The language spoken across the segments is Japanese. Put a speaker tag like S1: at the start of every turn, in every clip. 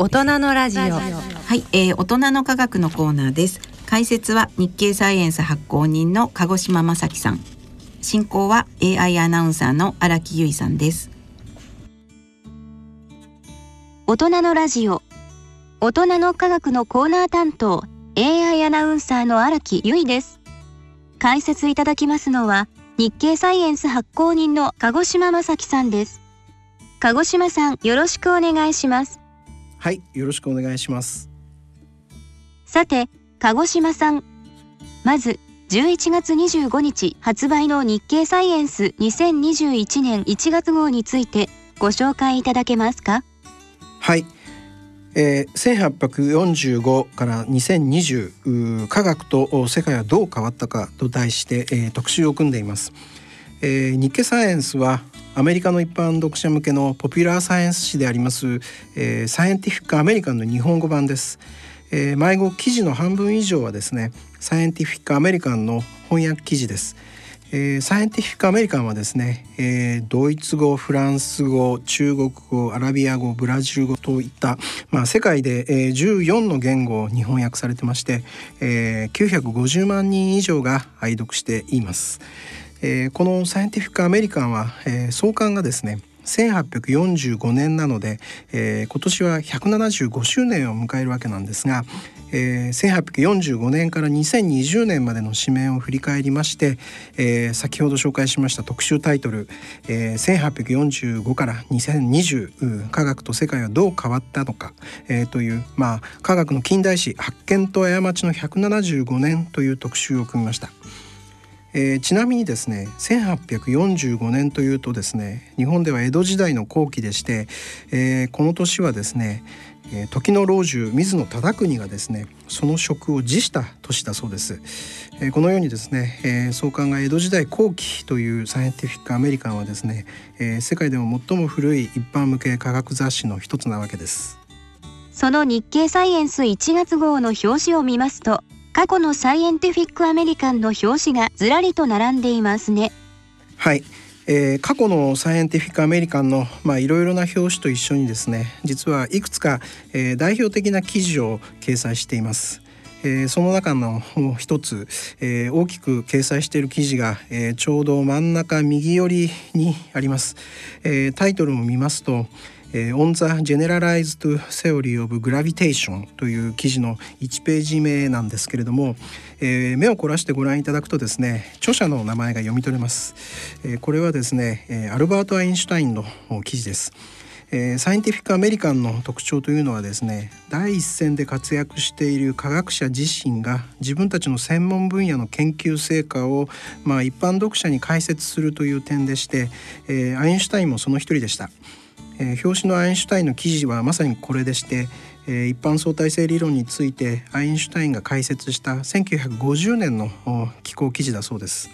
S1: 大人のラジオ。は
S2: い、えー、大人の科学のコーナーです。解説は日経サイエンス発行人の鹿児島正樹さん。進行は AI アナウンサーの荒木由衣さんです。
S3: 大人のラジオ。大人の科学のコーナー担当 AI アナウンサーの荒木由衣です。解説いただきますのは日経サイエンス発行人の鹿児島正樹さんです。鹿児島さんよろしくお願いします
S4: はいよろしくお願いします。
S3: さて鹿児島さん。まず11月25日発売の日経サイエンス2021年1月号についてご紹介いただけますか？
S4: はい。えー、1845から2020科学と世界はどう変わったかと題して、えー、特集を組んでいます、えー、日経サイエンスはアメリカの一般読者向けのポピュラーサイエンス誌であります、えー、サイエンティフィックアメリカンの日本語版です、えー、迷子記事の半分以上はですねサイエンティフィックアメリカンの翻訳記事ですえー、サイエンティフィックアメリカンはですね、えー、ドイツ語フランス語中国語アラビア語ブラジル語といった、まあ、世界で、えー、14の言語に翻訳されてまして、えー、950万人以上が愛読しています。えー、このサイエンティフィックアメリカンは、えー、創刊がですね1845年なので、えー、今年は175周年を迎えるわけなんですが、えー、1845年から2020年までの紙面を振り返りまして、えー、先ほど紹介しました特集タイトル「えー、1845から2020科学と世界はどう変わったのか」えー、という、まあ、科学の近代史発見と過ちの175年という特集を組みました。えー、ちなみにですね1845年というとですね日本では江戸時代の後期でして、えー、この年はですね、えー、時の老中水野忠国がですねその職を辞した年だそうです、えー、このようにですね、えー、創刊が江戸時代後期というサイエンティフィックアメリカンはですね、えー、世界でも最も古い一般向け科学雑誌の一つなわけです。
S3: その日経サイエンス1月号の表紙を見ますと過去のサイエンティフィックアメリカンの表紙がずらりと並んでいますね。
S4: はい、えー、過去のサイエンティフィックアメリカンのまあいろいろな表紙と一緒にですね実はいくつか、えー、代表的な記事を掲載しています。えー、その中の一つ、えー、大きく掲載している記事が、えー、ちょうど真ん中右寄りにあります、えー、タイトルを見ますとえー、On the Generalized Theory of Gravitation という記事の1ページ目なんですけれども、えー、目を凝らしてご覧いただくとですね著者の名前が読み取れます、えー、これはですね、え、アルバート・アインシュタインの記事ですえ、サイエンティフィック・アメリカンの特徴というのはですね第一線で活躍している科学者自身が自分たちの専門分野の研究成果を、まあ、一般読者に解説するという点でして、えー、アインシュタインもその一人でした。えー、表紙のアインシュタインの記事はまさにこれでして、えー、一般相対性理論についてアインシュタインが解説した1950年の寄稿記事だそうです。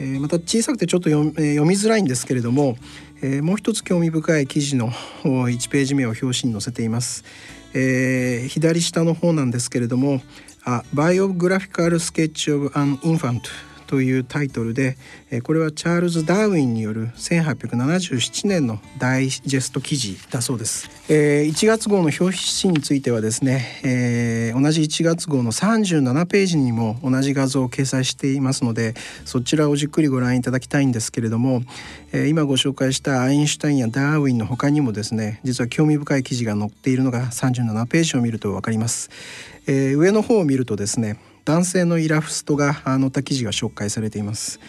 S4: えー、また小さくてちょっと読,、えー、読みづらいんですけれども、えー、もう一つ興味深い記事の1ページ目を表紙に載せています。えー、左下の方なんですけれども「A Biographical Sketch of an Infant」というタイトルでこれはチャールズ・ダーウィンによる1877年のダイジェスト記事だそうです。1月号の表紙についてはですね同じ1月号の37ページにも同じ画像を掲載していますのでそちらをじっくりご覧いただきたいんですけれども今ご紹介したアインシュタインやダーウィンの他にもですね実は興味深い記事が載っているのが37ページを見ると分かります。上の方を見るとですね男性のイラストが載った記事が紹介されています。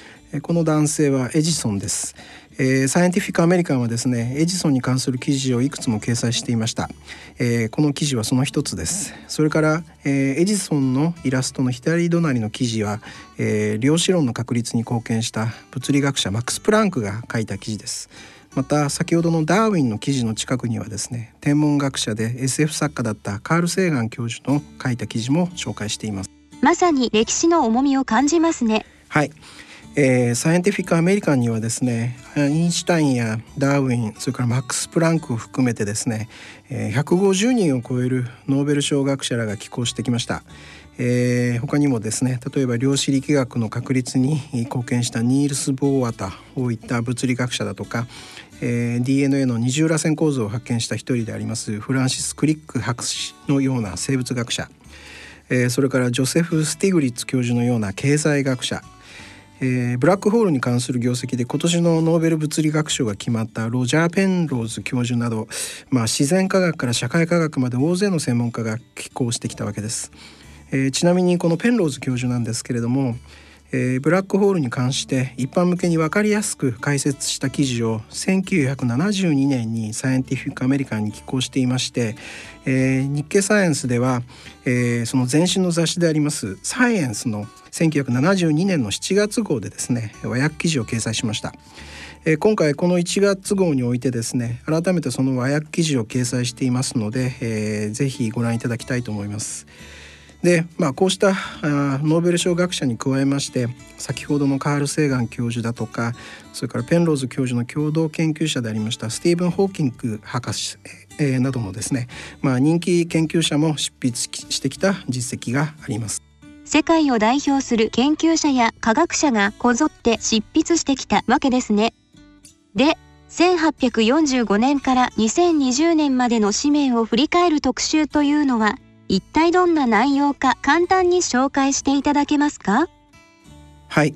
S4: この男性はエジソンです、えー、サイエンティフィックアメリカンはですねエジソンに関する記事をいくつも掲載していました、えー、この記事はその一つです。それから、えー、エジソンのイラストの左隣の記事は、え量子論の確立に貢献した物理学者マックス・プランクが書いた記事です。また先ほどのダーウィンの記事の近くにはですね天文学者で SF 作家だったカール・セーガン教授の書いた記事も紹介しています。
S3: まさに歴史の重みを感じますね。
S4: はい、えー、サイエンティフィックアメリカンにはですねアインシュタインやダーウィンそれからマックス・プランクを含めてですね、えー、150人を超えるノーベル賞学者らが寄稿してきました。えー、他にもですね例えば量子力学の確立に貢献したニールス・ボーアタをいった物理学者だとか、えー、DNA の二重らせん構造を発見した一人でありますフランシス・クリック博士のような生物学者、えー、それからジョセフ・スティグリッツ教授のような経済学者えー、ブラックホールに関する業績で今年のノーベル物理学賞が決まったロジャー・ペンローズ教授など、まあ、自然科学から社会科学まで大勢の専門家が寄稿してきたわけです。えー、ちなみにこのペンローズ教授なんですけれども、えー、ブラックホールに関して一般向けに分かりやすく解説した記事を1972年にサイエンティフィック・アメリカンに寄稿していまして、えー、日経サイエンスでは、えー、その前身の雑誌でありますサイエンスの1972年の7月号でですね和訳記事を掲載しました。えー、今回この1月号においてですね改めてその和訳記事を掲載していますので、えー、ぜひご覧いただきたいと思います。で、まあ、こうしたあノーベル賞学者に加えまして先ほどのカール・セーガン教授だとかそれからペンローズ教授の共同研究者でありましたスティーブン・ホーキング博士、えー、などのですね、まあ、人気研究者も執筆してきた実績があります。
S3: 世界を代表する研究者や科学者がこぞって執筆してきたわけですね。で、1845年から2020年までの紙面を振り返る特集というのは一体どんな内容か簡単に紹介していただけますか？
S4: はい、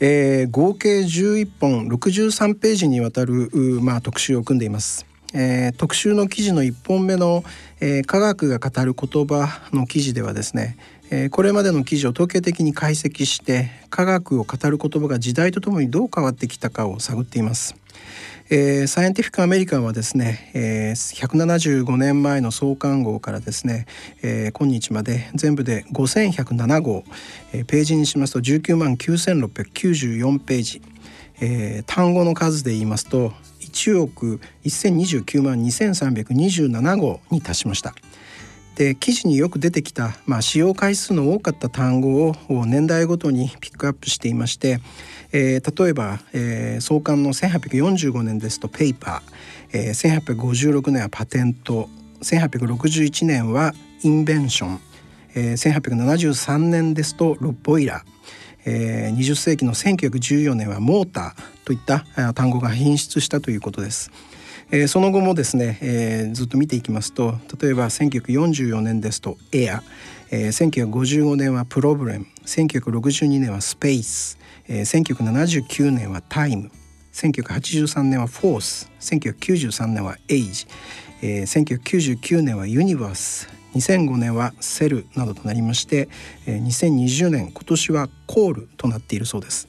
S4: えー、合計11本63ページにわたる、まあ、特集を組んでいます。えー、特集の記事の1本目の、えー、科学が語る言葉の記事ではですね、えー、これまでの記事を統計的に解析して科学を語る言葉が時代とともにどう変わってきたかを探っています。えー、サイエンティフィック・アメリカンはですね、えー、175年前の創刊号からですね、えー、今日まで全部で5107号、えー、ページにしますと19万9694ページ、えー、単語の数で言いますと1億1029万2327号に達しました。で記事によく出てきた、まあ、使用回数の多かった単語を年代ごとにピックアップしていまして、えー、例えば、えー、創刊の1845年ですとペーパー、えー、1856年はパテント1861年はインベンション、えー、1873年ですとロッボイラーえー、20世紀の1914年はモーターといった単語が品質したということです。えー、その後もですね、えー、ずっと見ていきますと例えば1944年ですとエア、えー、1955年はプロブレム1962年はスペース、えー、1979年はタイム1983年はフォース1993年はエイジ、えー、1999年はユニバース2005年はセルなどとなりまして、えー、2020年今年はコールとなっているそうです。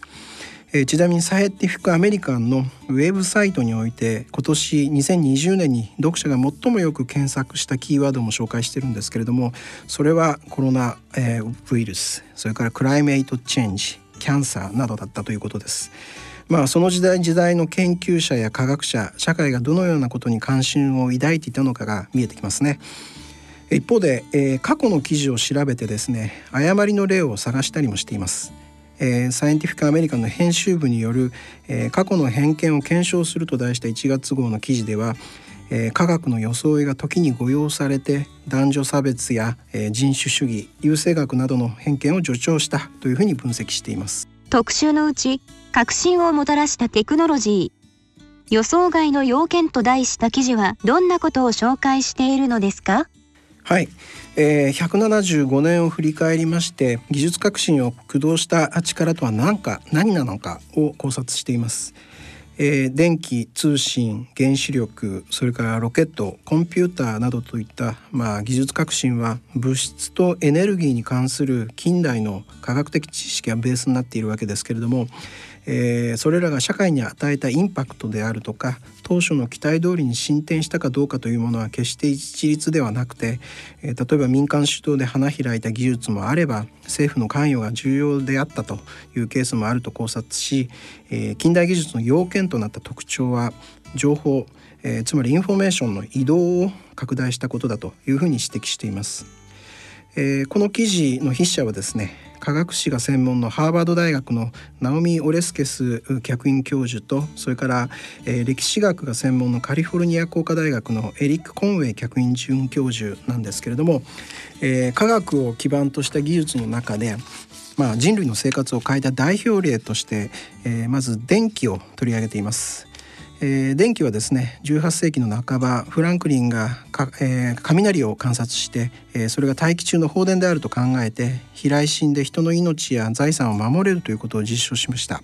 S4: えちなみにサイエンティフィックアメリカンのウェブサイトにおいて今年2020年に読者が最もよく検索したキーワードも紹介してるんですけれどもそれはコロナ、えウイルスそれからクライメイトチェンジキャンサーなどだったということです。まあ、その時代時代の研究者や科学者社会がどのようなことに関心を抱いていたのかが見えてきますね。一方で、えー、過去の記事を調べてですね誤りの例を探したりもしています。えー、サイエンティフィック・アメリカンの編集部による、えー、過去の偏見を検証すると題した1月号の記事では、えー、科学の装いが時に誤用されて男女差別や、えー、人種主義優生学などの偏見を助長したというふうに分析しています。
S3: 特集のうち革新をもたらしたテクノロジー予想外の要件と題した記事はどんなことを紹介しているのですか？
S4: はい、えー、175年を振り返りまして技術革新を駆動した力とは何か何なのかを考察しています。えー、電気通信原子力それからロケットコンピューターなどといった、まあ、技術革新は物質とエネルギーに関する近代の科学的知識がベースになっているわけですけれどもえー、それらが社会に与えたインパクトであるとか当初の期待通りに進展したかどうかというものは決して一律ではなくて、えー、例えば民間主導で花開いた技術もあれば政府の関与が重要であったというケースもあると考察し、えー、近代技術の要件となった特徴は情報、えつまりインフォメーションの移動を拡大したことだというふうに指摘しています。えー、この記事の筆者はですね科学史が専門のハーバード大学のナオミ・オレスケス客員教授とそれから、えー、歴史学が専門のカリフォルニア工科大学のエリック・コンウェイ客員准教授なんですけれども、えー、科学を基盤とした技術の中でまあ、人類の生活を変えた代表例として、えー、まず電気を取り上げています。えー、電気はですね18世紀の半ばフランクリンがか、えー、雷を観察して、えー、それが大気中の放電であると考えて飛来心で人の命や財産を守れるということを実証しました。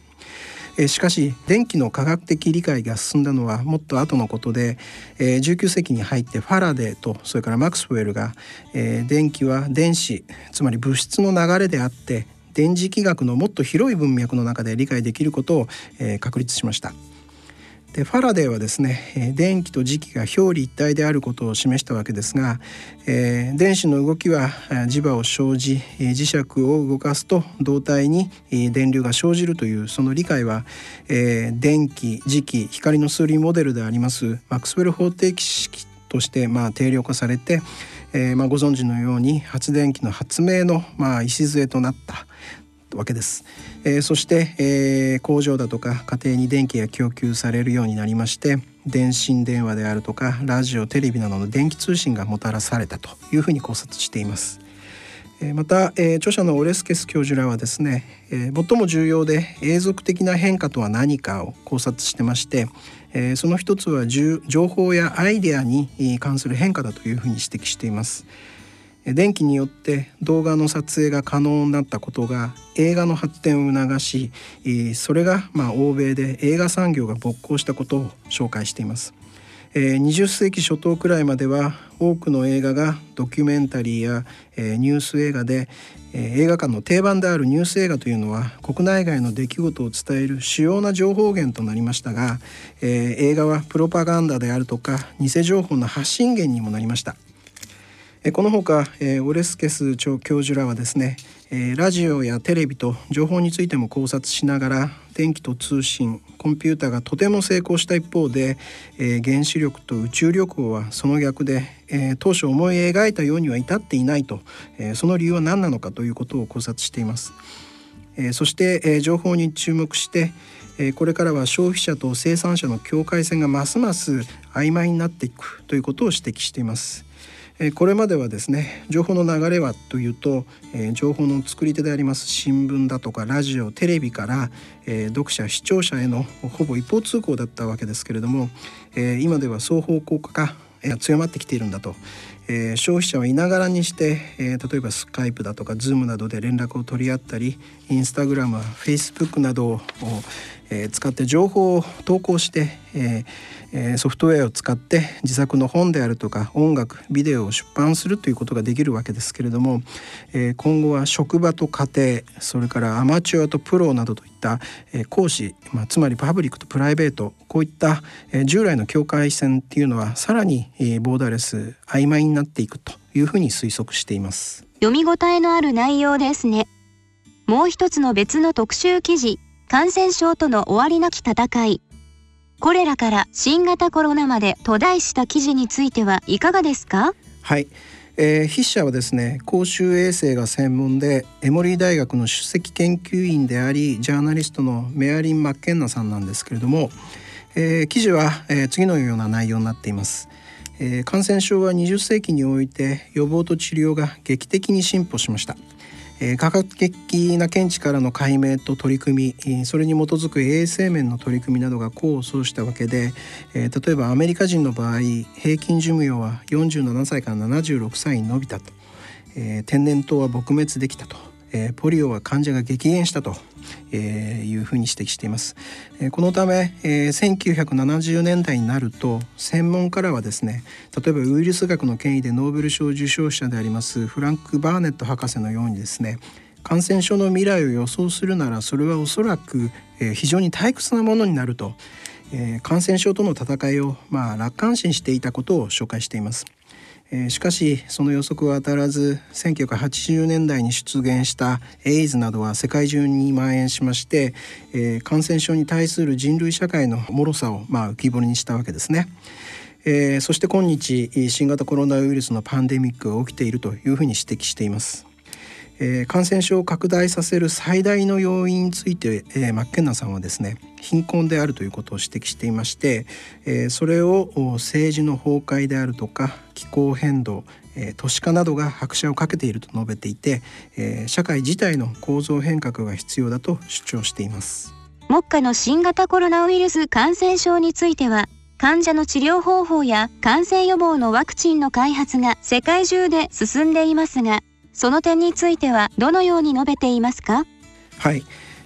S4: えしかし電気の科学的理解が進んだのはもっと後のことで、え19世紀に入ってファラデーとそれからマクスウェルが、え電気は電子つまり物質の流れであって電磁気学のもっと広い文脈の中で理解できることを、え確立しました。でファラデーはですね電気と磁気が表裏一体であることを示したわけですが、えー、電子の動きは磁場を生じ磁石を動かすと導体に電流が生じるというその理解は、えー、電気磁気光の数理モデルでありますマックスウェル方程式としてまあ定量化されて、えー、まあご存知のように発電機の発明のまあ礎となった。わけです。えー、そして、えー、工場だとか家庭に電気が供給されるようになりまして電信電話であるとかラジオテレビなどの電気通信がもたらされたというふうに考察しています。また、えー、著者のオレスケス教授らはですね、えー、最も重要で永続的な変化とは何かを考察してまして、えー、その一つは情報やアイデアに関する変化だというふうに指摘しています。電気によって動画の撮影が可能になったことが映画の発展を促しそれがま欧米で映画産業が勃興したことを紹介しています。20世紀初頭くらいまでは多くの映画がドキュメンタリーやニュース映画で映画館の定番であるニュース映画というのは国内外の出来事を伝える主要な情報源となりましたが映画はプロパガンダであるとか偽情報の発信源にもなりました。このほかオレスケス長教授らはですねラジオやテレビと情報についても考察しながら電気と通信コンピューターがとても成功した一方でえ原子力と宇宙旅行はその逆でえ当初思い描いたようには至っていないとえその理由は何なのかということを考察しています。えそしてえ情報に注目してえこれからは消費者と生産者の境界線がますます曖昧になっていくということを指摘しています。これまではですね情報の流れはというと、え情報の作り手であります新聞だとかラジオテレビから、え読者視聴者へのほぼ一方通行だったわけですけれども、え今では双方向化が強まってきているんだと、え消費者はいながらにして、え例えばスカイプだとかズームなどで連絡を取り合ったりインスタグラムフェイスブックなどを、え使って情報を投稿して、えーソフトウェアを使って自作の本であるとか音楽ビデオを出版するということができるわけですけれども、え今後は職場と家庭それからアマチュアとプロなどといった、え講師、まあ、つまりパブリックとプライベートこういった、え従来の境界線っていうのはさらに、えボーダーレス曖昧になっていくというふうに推測しています。
S3: 読み応えのある内容ですね。もう一つの別の特集記事感染症との終わりなき戦いこれらから新型コロナまでと題した記事についてはいかがですか？
S4: はい、えー、筆者はですね公衆衛生が専門でエモリー大学の首席研究員でありジャーナリストのメアリン・マッケンナさんなんですけれども、えー、記事は、えー、次のような内容になっています。えー、感染症は20世紀において予防と治療が劇的に進歩しました。え、科学的な見地からの解明と取り組みそれに基づく衛生面の取り組みなどが功を奏したわけで、え、例えばアメリカ人の場合平均寿命は47歳から76歳に伸びたと、え、天然痘は撲滅できたと。えー、ポリオは患者が激減したと、えー、いうふうに指摘しています、えー、このため、えー、1970年代になると専門家らはですね例えばウイルス学の権威でノーベル賞受賞者でありますフランク・バーネット博士のようにですね感染症の未来を予想するならそれはおそらく、えー、非常に退屈なものになると、えー、感染症との戦いを、まあ、楽観視していたことを紹介しています。えしかしその予測は当たらず1980年代に出現したエイズなどは世界中に蔓延しまして、え感染症に対する人類社会の脆さをまあ浮き彫りにしたわけですね。え、そして今日新型コロナウイルスのパンデミックが起きているというふうに指摘しています。えー、感染症を拡大させる最大の要因について、えー、マッケンナさんはですね貧困であるということを指摘していまして、えー、それを政治の崩壊であるとか気候変動、えー、都市化などが拍車をかけていると述べていて、えー、社会自体の構造変革が必要だと主張しています。
S3: 目下の新型コロナウイルス感染症については患者の治療方法や感染予防のワクチンの開発が世界中で進んでいますがその点についてはどのように述べていますか？
S4: はい、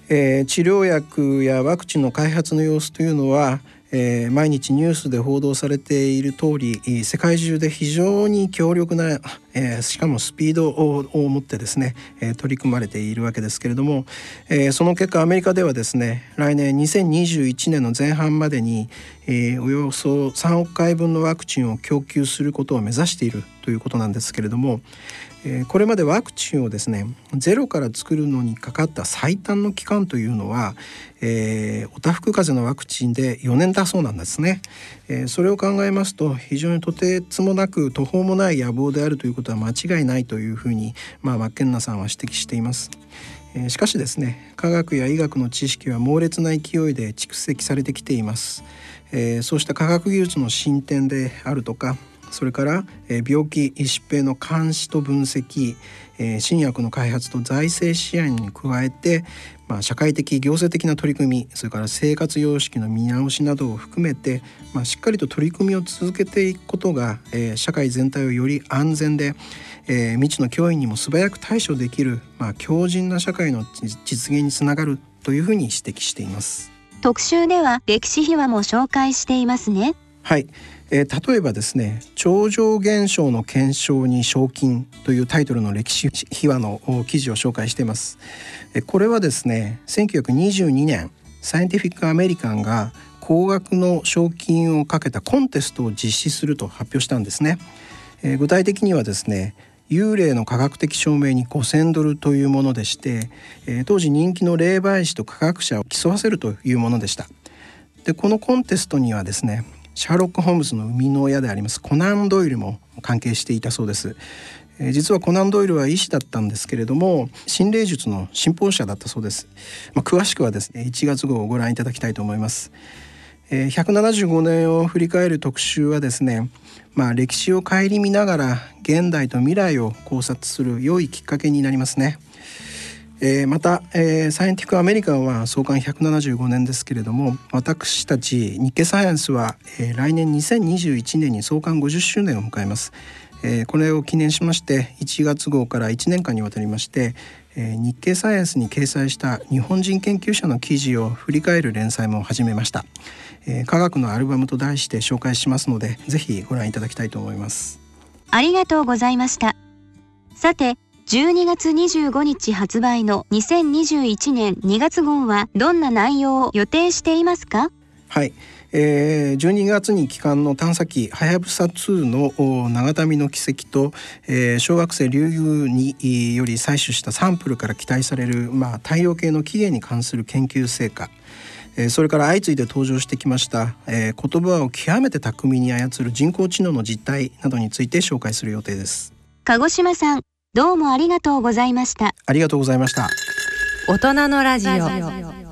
S4: えー、治療薬やワクチンの開発の様子というのはえー、毎日ニュースで報道されている通り世界中で非常に強力な、えー、しかもスピードを持ってですね、えー、取り組まれているわけですけれども、えー、その結果アメリカではですね来年2021年の前半までに、え、およそ3億回分のワクチンを供給することを目指しているということなんですけれども、えこれまでワクチンをですねゼロから作るのにかかった最短の期間というのは、え、おたふく風邪のワクチンで4年だそうなんですね、え、それを考えますと非常にとてつもなく途方もない野望であるということとは間違いないというふうに、まあ、マッケンナさんは指摘しています。えしかしですね科学や医学の知識は猛烈な勢いで蓄積されてきています、えー、そうした科学技術の進展であるとかそれから、え病気疾病の監視と分析、え新薬の開発と財政支援に加えて、まあ、社会的行政的な取り組みそれから生活様式の見直しなどを含めて、まあ、しっかりと取り組みを続けていくことが、え社会全体をより安全で、え未知の脅威にも素早く対処できる、まあ、強靭な社会の実現につながるというふうに指摘しています。
S3: 特集では歴史秘話も紹介していますね。
S4: はい、えー、例えばですね超常現象の検証に賞金というタイトルの歴史秘話の記事を紹介しています、えこれはですね1922年サイエンティフィック・アメリカンが高額の賞金をかけたコンテストを実施すると発表したんですね、えー、具体的にはですね幽霊の科学的証明に5,000ドルというものでして、えー、当時人気の霊媒師と科学者を競わせるというものでした。でこのコンテストにはですねシャーロック・ホームズの生みの親でありますコナン・ドイルも関係していたそうです。実はコナン・ドイルは医師だったんですけれども心霊術の信奉者だったそうです、まあ、詳しくはですね1月号をご覧いただきたいと思います、えー、175年を振り返る特集はですねまあ歴史を顧みながら現代と未来を考察する良いきっかけになりますね。えー、また、えー、サイエンティックアメリカンは創刊175年ですけれども私たち日経サイエンスは、えー、来年2021年に創刊50周年を迎えます、えー、これを記念しまして1月号から1年間にわたりまして、えー、日経サイエンスに掲載した日本人研究者の記事を振り返る連載も始めました、えー、科学のアルバムと題して紹介しますのでぜひご覧いただきたいと思います。
S3: ありがとうございました。さて12月25日発売の2021年2月号はどんな内容を予定していますか？
S4: はい、えー、12月に帰還の探査機はやぶさ2の長旅の軌跡と、えー、小学生竜宮により採取したサンプルから期待される、まあ、太陽系の起源に関する研究成果。それから相次いで登場してきました、えー、言葉を極めて巧みに操る人工知能の実態などについて紹介する予定です。
S3: 鹿児島さんどうもありがとうございました。
S4: ありがとうございました。
S2: 大人のラジオ